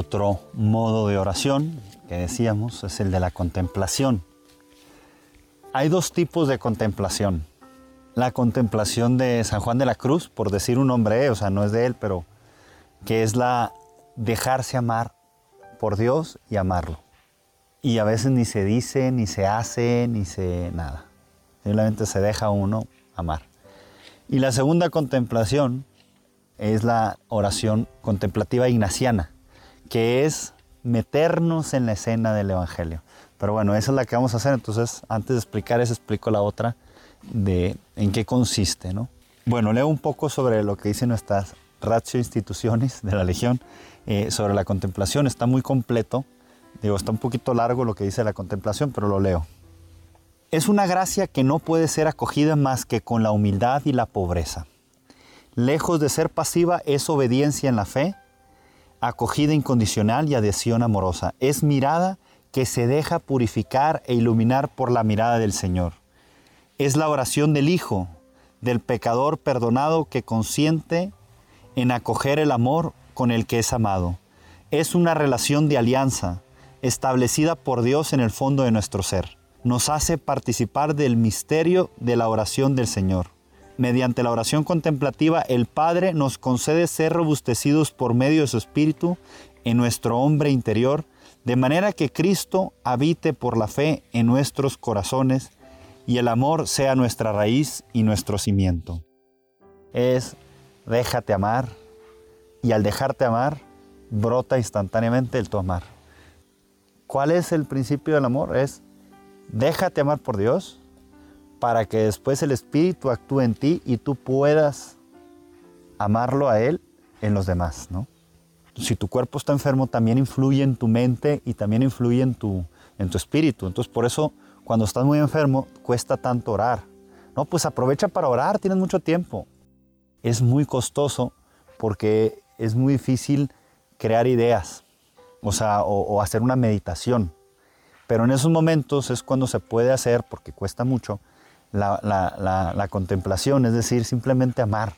otro modo de oración que decíamos es el de la contemplación. Hay dos tipos de contemplación. La contemplación de San Juan de la Cruz, por decir un nombre, o sea, no es de él, pero que es la dejarse amar por Dios y amarlo. Y a veces ni se dice, ni se hace, ni se nada. Simplemente se deja uno amar. Y la segunda contemplación es la oración contemplativa ignaciana, que es meternos en la escena del Evangelio. Pero bueno, esa es la que vamos a hacer. Entonces, antes de explicar eso, explico la otra de en qué consiste. ¿no? Bueno, leo un poco sobre lo que dicen nuestras ratio instituciones de la Legión eh, sobre la contemplación. Está muy completo. Digo, está un poquito largo lo que dice la contemplación, pero lo leo. Es una gracia que no puede ser acogida más que con la humildad y la pobreza. Lejos de ser pasiva, es obediencia en la fe, acogida incondicional y adhesión amorosa. Es mirada que se deja purificar e iluminar por la mirada del Señor. Es la oración del Hijo, del pecador perdonado que consiente en acoger el amor con el que es amado. Es una relación de alianza establecida por Dios en el fondo de nuestro ser. Nos hace participar del misterio de la oración del Señor. Mediante la oración contemplativa, el Padre nos concede ser robustecidos por medio de su Espíritu en nuestro hombre interior, de manera que Cristo habite por la fe en nuestros corazones y el amor sea nuestra raíz y nuestro cimiento. Es déjate amar y al dejarte amar brota instantáneamente el tu amar. ¿Cuál es el principio del amor? Es déjate amar por Dios para que después el Espíritu actúe en ti y tú puedas amarlo a Él en los demás, ¿no? Si tu cuerpo está enfermo, también influye en tu mente y también influye en tu, en tu espíritu. Entonces, por eso, cuando estás muy enfermo, cuesta tanto orar. No, pues aprovecha para orar, tienes mucho tiempo es muy costoso porque es muy difícil crear ideas, o sea, o, hacer una meditación. Pero en esos momentos es cuando se puede hacer, porque cuesta mucho, la, la, contemplación, es decir, simplemente amar.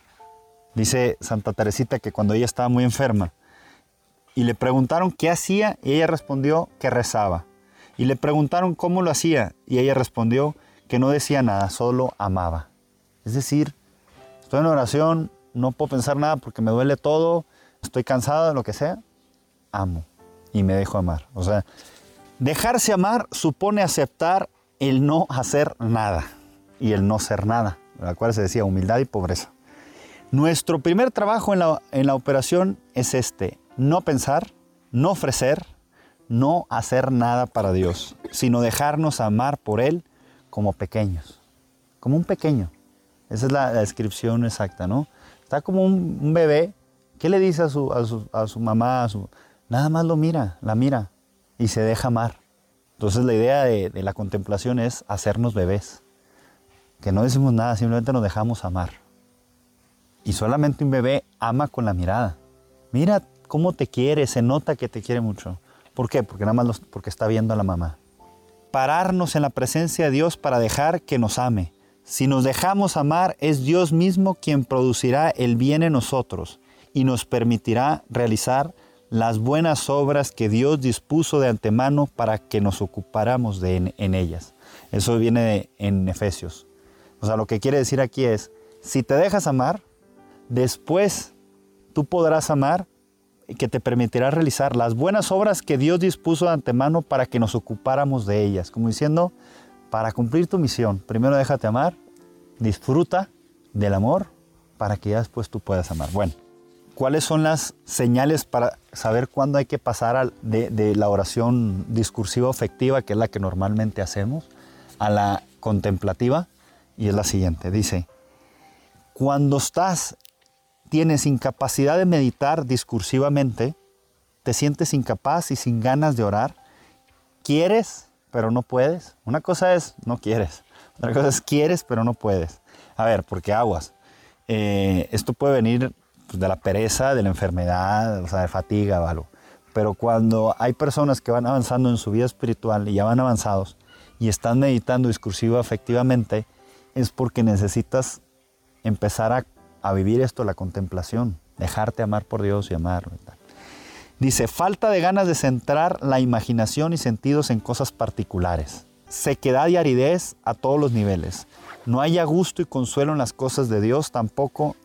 Dice Santa Teresita que cuando ella estaba muy enferma y le preguntaron qué hacía y ella respondió que rezaba. Y le preguntaron cómo lo hacía y ella respondió que no decía nada, solo amaba. Es decir, Estoy en oración, no puedo pensar nada porque me duele todo, estoy cansado de lo que sea. Amo y me dejo amar. O sea, dejarse amar supone aceptar el no hacer nada y el no ser nada, la cual se decía humildad y pobreza. Nuestro primer trabajo en la, en la operación es este, no pensar, no ofrecer, no hacer nada para Dios, sino dejarnos amar por Él como pequeños, como un pequeño. Esa es la, descripción exacta, ¿no? Está como un, bebé. ¿Qué le dice a su, a su, mamá? A su, nada más lo mira, la mira y se deja amar. Entonces la idea de, de la contemplación es hacernos bebés. Que no decimos nada, simplemente nos dejamos amar. Y solamente un bebé ama con la mirada. Mira cómo te quiere, se nota que te quiere mucho. ¿Por qué? Porque nada más porque está viendo a la mamá. Pararnos en la presencia de Dios para dejar que nos ame. Si nos dejamos amar, es Dios mismo quien producirá el bien en nosotros y nos permitirá realizar las buenas obras que Dios dispuso de antemano para que nos ocupáramos de en, ellas. Eso viene en Efesios. O sea, lo que quiere decir aquí es, si te dejas amar, después tú podrás amar y que te permitirá realizar las buenas obras que Dios dispuso de antemano para que nos ocupáramos de ellas. Como diciendo, para cumplir tu misión, primero déjate amar, disfruta del amor para que ya después tú puedas amar. Bueno, ¿cuáles son las señales para saber cuándo hay que pasar de, la oración discursiva afectiva, que es la que normalmente hacemos, a la contemplativa? Y es la siguiente, dice, cuando estás, tienes incapacidad de meditar discursivamente, te sientes incapaz y sin ganas de orar, quieres pero no puedes. Una cosa es no quieres, otra cosa es quieres, pero no puedes. A ver, porque aguas. Eh, esto puede venir pues, de la pereza, de la enfermedad, o sea, de fatiga o algo. Pero cuando hay personas que van avanzando en su vida espiritual y ya van avanzados y están meditando discursivo efectivamente, es porque necesitas empezar a, vivir esto, la contemplación, dejarte amar por Dios y amarlo. Dice, falta de ganas de centrar la imaginación y sentidos en cosas particulares. Sequedad y aridez a todos los niveles. No haya gusto y consuelo en las cosas de Dios, tampoco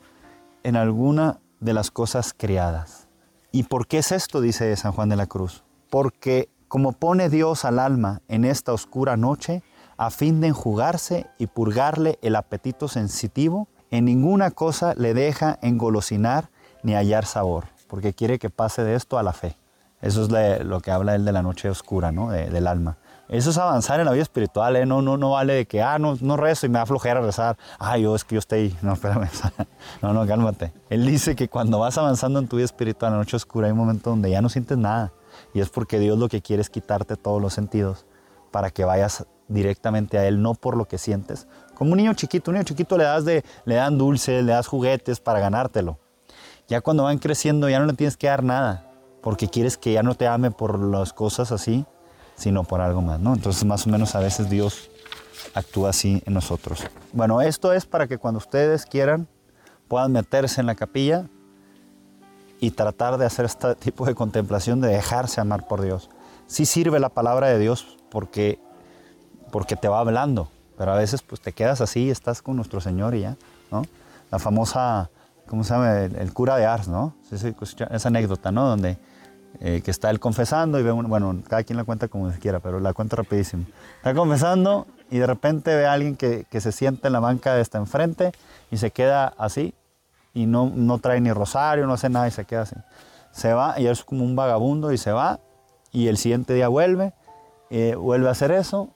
en alguna de las cosas creadas. ¿Y por qué es esto? Dice San Juan de la Cruz. Porque como pone Dios al alma en esta oscura noche, a fin de enjugarse y purgarle el apetito sensitivo, en ninguna cosa le deja engolosinar ni hallar sabor porque quiere que pase de esto a la fe. Eso es lo que habla él de la noche oscura, ¿no? del alma. Eso es avanzar en la vida espiritual, ¿eh? no, no, no vale de que, ah, no, no rezo y me da flojera rezar. Ah, yo es que yo estoy, no, espérame, no, no, cálmate. Él dice que cuando vas avanzando en tu vida espiritual, en la noche oscura, hay un momento donde ya no sientes nada. Y es porque Dios lo que quiere es quitarte todos los sentidos para que vayas directamente a Él, no por lo que sientes. Como un niño chiquito, un niño chiquito le, das de, le dan dulces, le das juguetes para ganártelo. Ya cuando van creciendo ya no le tienes que dar nada, porque quieres que ya no te ame por las cosas así, sino por algo más, ¿no? Entonces más o menos a veces Dios actúa así en nosotros. Bueno, esto es para que cuando ustedes quieran puedan meterse en la capilla y tratar de hacer este tipo de contemplación, de dejarse amar por Dios. Sí sirve la palabra de Dios porque, porque te va hablando, pero a veces pues te quedas así, estás con nuestro Señor y ya, ¿no? La famosa ¿cómo se llama? El, cura de Ars, ¿no? Esa anécdota, ¿no? Donde eh, que está él confesando y ve, bueno, cada quien la cuenta como quiera, pero la cuenta rapidísimo. Está confesando y de repente ve a alguien que, que se sienta en la banca de esta enfrente y se queda así y no, no trae ni rosario, no hace nada y se queda así. Se va y es como un vagabundo y se va y el siguiente día vuelve, eh, vuelve a hacer eso,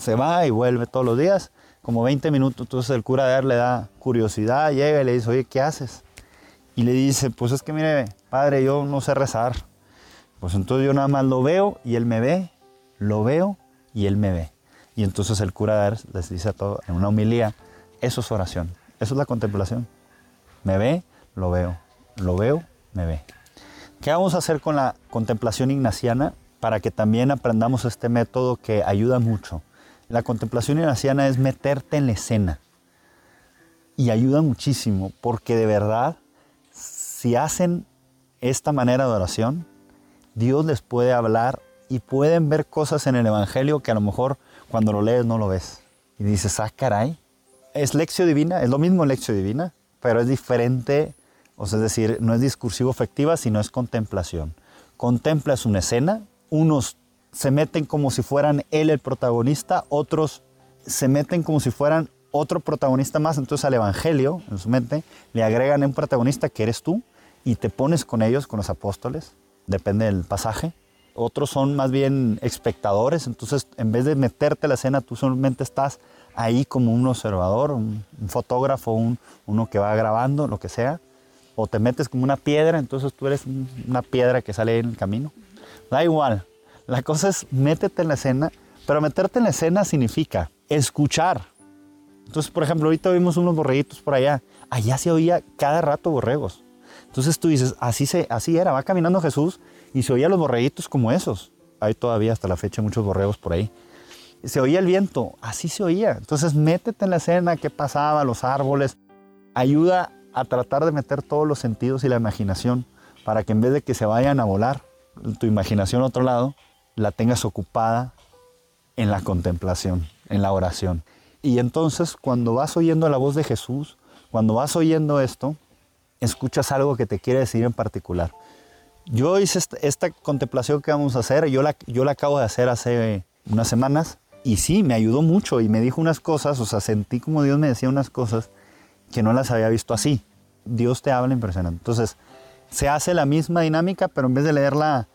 se va y vuelve todos los días como 20 minutos. Entonces el cura de él le da curiosidad, llega y le dice, oye, ¿qué haces? Y le dice, pues es que mire, padre, yo no sé rezar. Pues entonces yo nada más lo veo y él me ve, lo veo y él me ve. Y entonces el cura de él les dice a todos en una homilía, eso es oración, eso es la contemplación. Me ve, lo veo, lo veo, me ve. ¿Qué vamos a hacer con la contemplación ignaciana para que también aprendamos este método que ayuda mucho? La contemplación ignaciana es meterte en la escena y ayuda muchísimo porque de verdad, si hacen esta manera de oración, Dios les puede hablar y pueden ver cosas en el Evangelio que a lo mejor cuando lo lees no lo ves. Y dices, ah, caray, es lección divina, es lo mismo lección divina, pero es diferente, o sea, es decir, no es discursivo efectiva, sino es contemplación. Contemplas una escena, unos se meten como si fueran él el protagonista, otros se meten como si fueran otro protagonista más, entonces al Evangelio, en su mente, le agregan un protagonista que eres tú y te pones con ellos, con los apóstoles, depende del pasaje. Otros son más bien espectadores, entonces en vez de meterte a la escena, tú solamente estás ahí como un observador, un, fotógrafo, un, uno que va grabando, lo que sea. O te metes como una piedra, entonces tú eres una piedra que sale en el camino. Da igual, la cosa es métete en la escena, pero meterte en la escena significa escuchar. Entonces, por ejemplo, ahorita vimos unos borreguitos por allá. Allá se oía cada rato borregos. Entonces tú dices, así, se, así era, va caminando Jesús y se oía los borreguitos como esos. Hay todavía hasta la fecha muchos borregos por ahí. Se oía el viento, así se oía. Entonces métete en la escena, qué pasaba, los árboles. Ayuda a tratar de meter todos los sentidos y la imaginación para que en vez de que se vayan a volar tu imaginación a otro lado, la tengas ocupada en la contemplación, en la oración. Y entonces cuando vas oyendo la voz de Jesús, cuando vas oyendo esto, escuchas algo que te quiere decir en particular. Yo hice esta, contemplación que vamos a hacer, yo la, yo la acabo de hacer hace unas semanas y sí, me ayudó mucho y me dijo unas cosas, o sea, sentí como Dios me decía unas cosas que no las había visto así. Dios te habla impresionante. Entonces, se hace la misma dinámica, pero en vez de leerla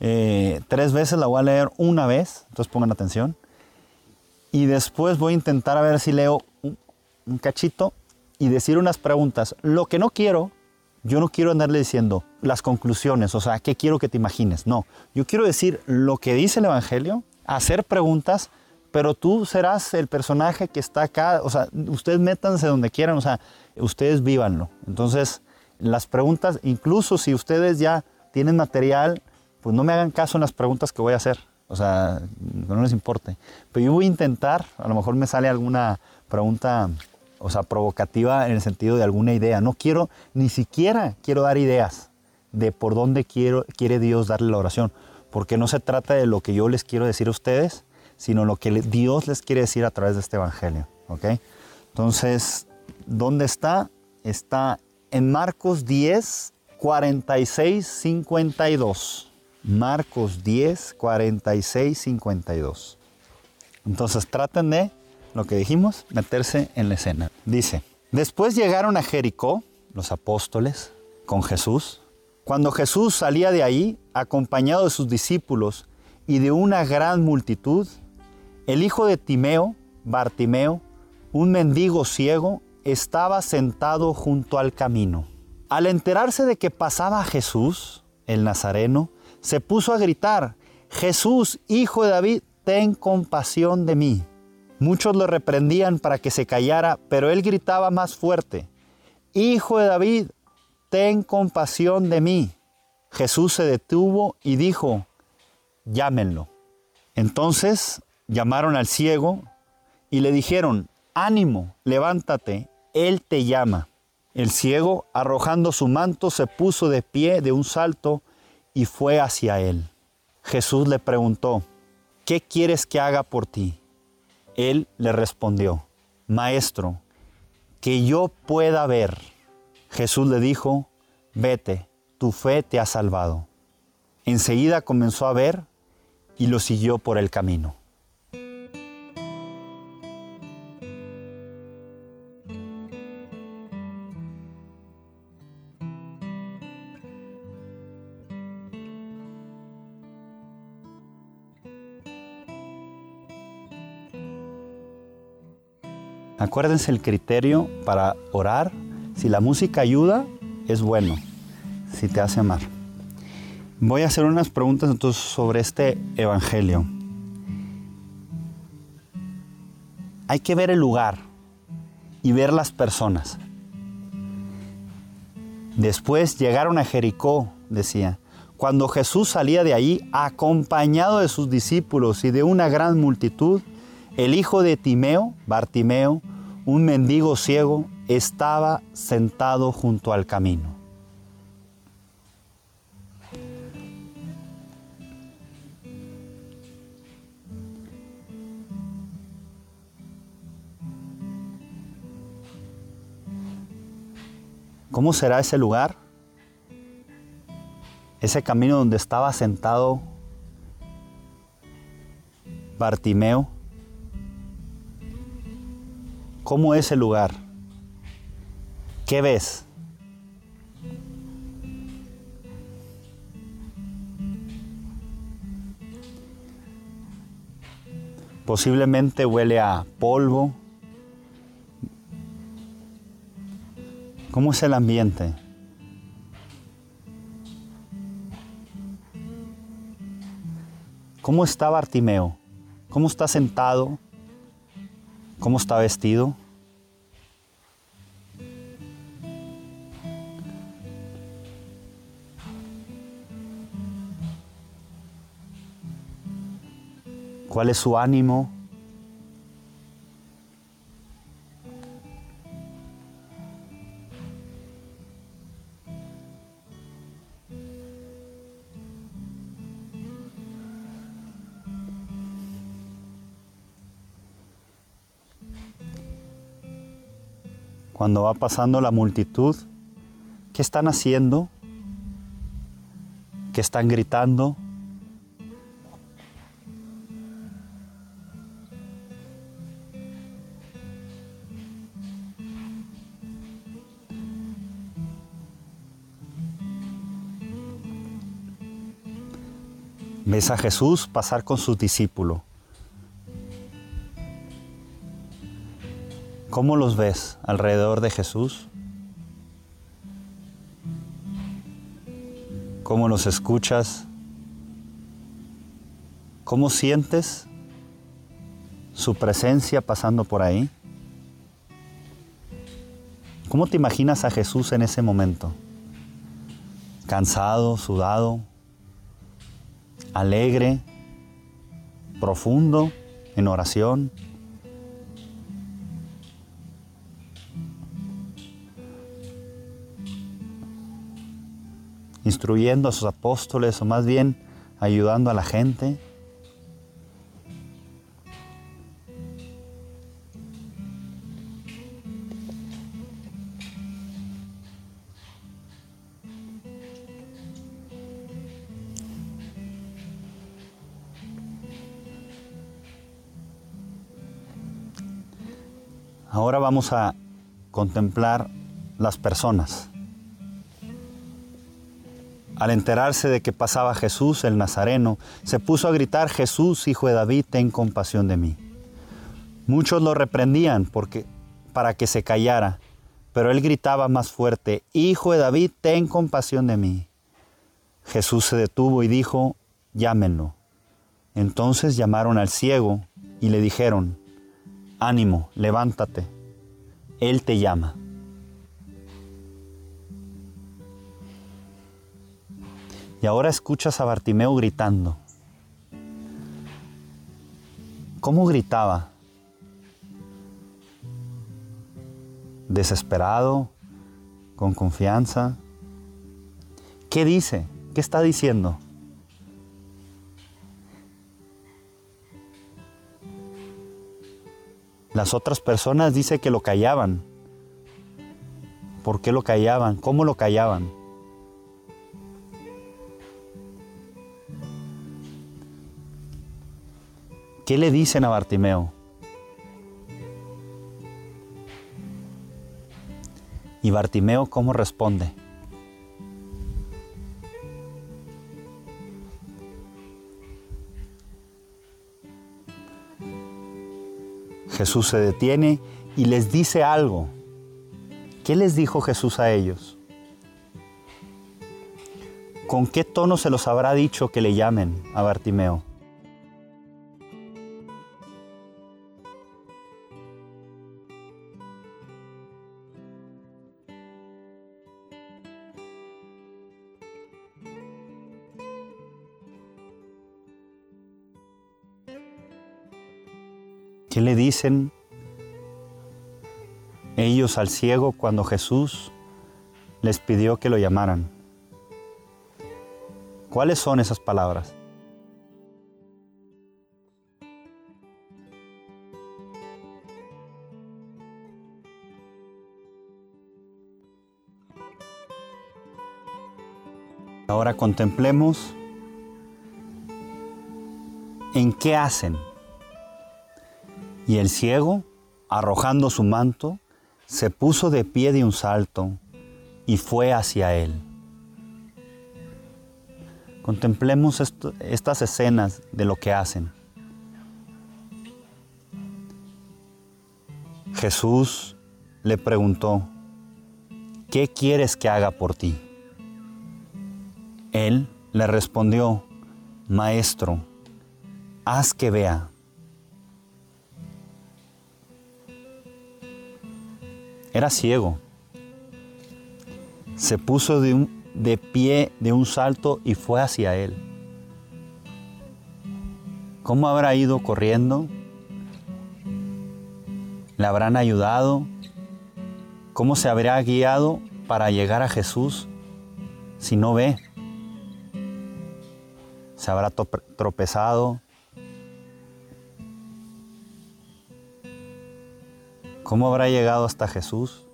eh, tres veces la voy a leer una vez, entonces pongan atención. Y después voy a intentar a ver si leo un, cachito y decir unas preguntas. Lo que no quiero, yo no quiero andarle diciendo las conclusiones, o sea, ¿qué quiero que te imagines? No, yo quiero decir lo que dice el Evangelio, hacer preguntas, pero tú serás el personaje que está acá, o sea, ustedes métanse donde quieran, o sea, ustedes vívanlo. Entonces, las preguntas, incluso si ustedes ya tienen material, pues no me hagan caso en las preguntas que voy a hacer. O sea, no les importe. Pero yo voy a intentar, a lo mejor me sale alguna pregunta, o sea, provocativa en el sentido de alguna idea. No quiero, ni siquiera quiero dar ideas. de por dónde quiero, quiere Dios darle la oración. Porque no se trata de lo que yo les quiero decir a ustedes, sino lo que Dios les quiere decir a través de este Evangelio. ¿ok? Entonces, ¿dónde está? Está en Marcos 10, 46, 52. Marcos 10, 46, 52. Entonces traten de, lo que dijimos, meterse en la escena. Dice, después llegaron a Jericó, los apóstoles, con Jesús. Cuando Jesús salía de ahí, acompañado de sus discípulos y de una gran multitud, el hijo de Timeo, Bartimeo, un mendigo ciego, estaba sentado junto al camino. Al enterarse de que pasaba Jesús, el Nazareno, se puso a gritar, Jesús, hijo de David, ten compasión de mí. Muchos lo reprendían para que se callara, pero él gritaba más fuerte, Hijo de David, ten compasión de mí. Jesús se detuvo y dijo, llámenlo. Entonces llamaron al ciego y le dijeron, ánimo, levántate, él te llama. El ciego, arrojando su manto, se puso de pie de un salto y fue hacia él. Jesús le preguntó, ¿qué quieres que haga por ti? Él le respondió, Maestro, que yo pueda ver. Jesús le dijo, vete, tu fe te ha salvado. Enseguida comenzó a ver y lo siguió por el camino. Acuérdense el criterio para orar. Si la música ayuda, es bueno, si te hace amar. Voy a hacer unas preguntas entonces sobre este evangelio. Hay que ver el lugar y ver las personas. Después llegaron a Jericó, decía. Cuando Jesús salía de ahí, acompañado de sus discípulos y de una gran multitud, el hijo de Timeo, Bartimeo, un mendigo ciego, estaba sentado junto al camino. ¿Cómo será ese lugar? Ese camino donde estaba sentado Bartimeo ¿Cómo es el lugar? ¿Qué ves? Posiblemente huele a polvo. ¿Cómo es el ambiente? ¿Cómo está Bartimeo? ¿Cómo está sentado? ¿Cómo está vestido? ¿Cuál es su ánimo? Cuando va pasando la multitud, ¿qué están haciendo? ¿Qué están gritando? Ves a Jesús pasar con sus discípulos. ¿Cómo los ves alrededor de Jesús? ¿Cómo los escuchas? ¿Cómo sientes su presencia pasando por ahí? ¿Cómo te imaginas a Jesús en ese momento? Cansado, sudado, alegre, profundo, en oración. Instruyendo a sus apóstoles o más bien ayudando a la gente. Ahora vamos a contemplar las personas. Al enterarse de que pasaba Jesús el Nazareno, se puso a gritar, Jesús, hijo de David, ten compasión de mí. Muchos lo reprendían porque, para que se callara, pero él gritaba más fuerte, Hijo de David, ten compasión de mí. Jesús se detuvo y dijo, llámenlo. Entonces llamaron al ciego y le dijeron, ánimo, levántate, Él te llama. Y ahora escuchas a Bartimeo gritando. ¿Cómo gritaba? ¿Desesperado? ¿Con confianza? ¿Qué dice? ¿Qué está diciendo? Las otras personas dice que lo callaban. ¿Por qué lo callaban? ¿Cómo lo callaban? ¿Qué le dicen a Bartimeo? ¿Y Bartimeo cómo responde? Jesús se detiene y les dice algo. ¿Qué les dijo Jesús a ellos? ¿Con qué tono se los habrá dicho que le llamen a Bartimeo? Dicen ellos al ciego cuando Jesús les pidió que lo llamaran? ¿Cuáles son esas palabras? Ahora contemplemos en qué hacen y el ciego, arrojando su manto, se puso de pie de un salto y fue hacia él. Contemplemos estas escenas de lo que hacen. Jesús le preguntó, ¿qué quieres que haga por ti? Él le respondió, Maestro, haz que vea. Era ciego. Se puso de, un, de pie de un salto y fue hacia él. ¿Cómo habrá ido corriendo? ¿Le habrán ayudado? ¿Cómo se habrá guiado para llegar a Jesús si no ve? ¿Se habrá tropezado? ¿Cómo habrá llegado hasta Jesús?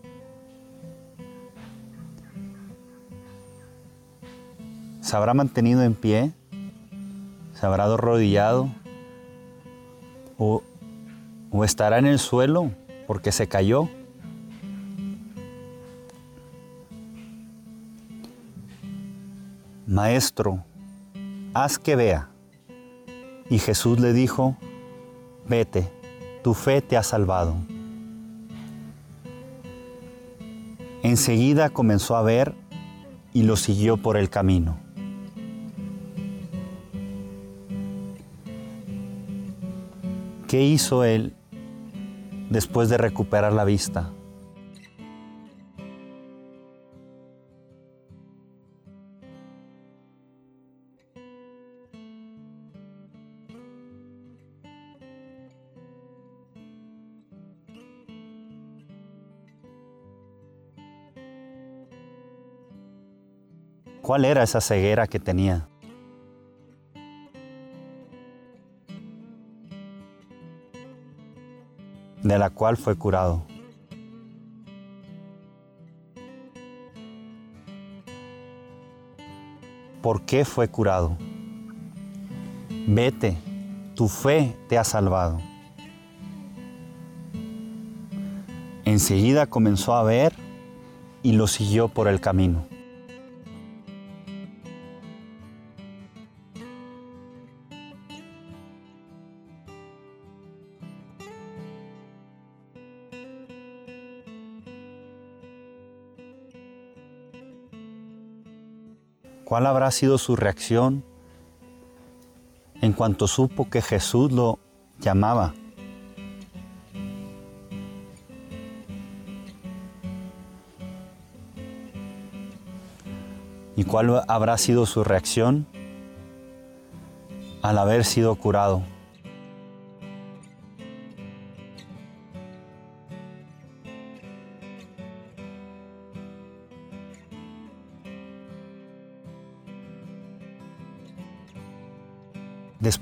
¿Se habrá mantenido en pie? ¿Se habrá arrodillado? ¿O, ¿O estará en el suelo porque se cayó? Maestro, haz que vea. Y Jesús le dijo, vete, tu fe te ha salvado. Enseguida comenzó a ver y lo siguió por el camino. ¿Qué hizo él después de recuperar la vista? ¿Cuál era esa ceguera que tenía? De la cual fue curado. ¿Por qué fue curado? Vete, tu fe te ha salvado. Enseguida comenzó a ver y lo siguió por el camino. ¿Cuál habrá sido su reacción en cuanto supo que Jesús lo llamaba? ¿Y cuál habrá sido su reacción al haber sido curado?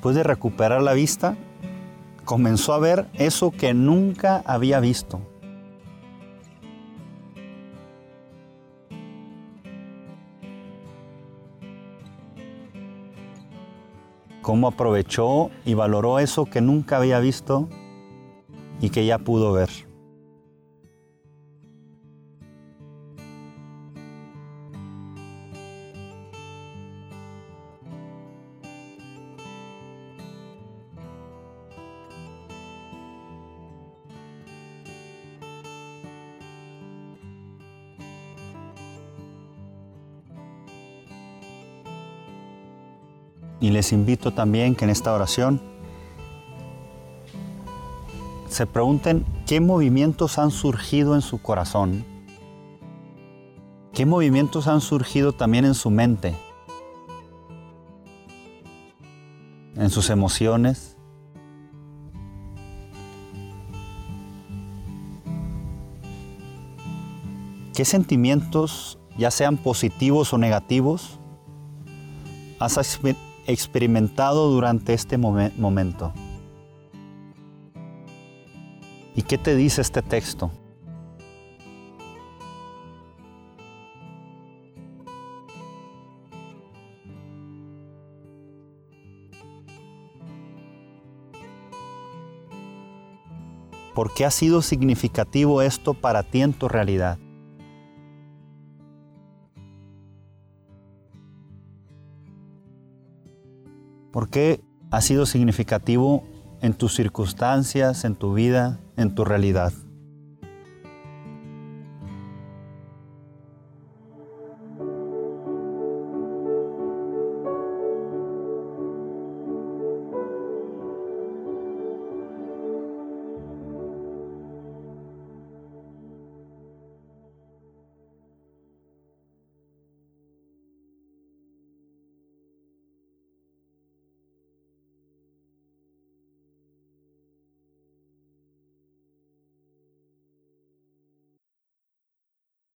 Después de recuperar la vista, comenzó a ver eso que nunca había visto. cómo aprovechó y valoró eso que nunca había visto y que ya pudo ver. Les invito también que en esta oración se pregunten qué movimientos han surgido en su corazón, qué movimientos han surgido también en su mente, en sus emociones. ¿Qué sentimientos, ya sean positivos o negativos, has experimentado durante este momento? ¿Y qué te dice este texto? ¿Por qué ha sido significativo esto para ti en tu realidad? ¿Por qué ha sido significativo en tus circunstancias, en tu vida, en tu realidad?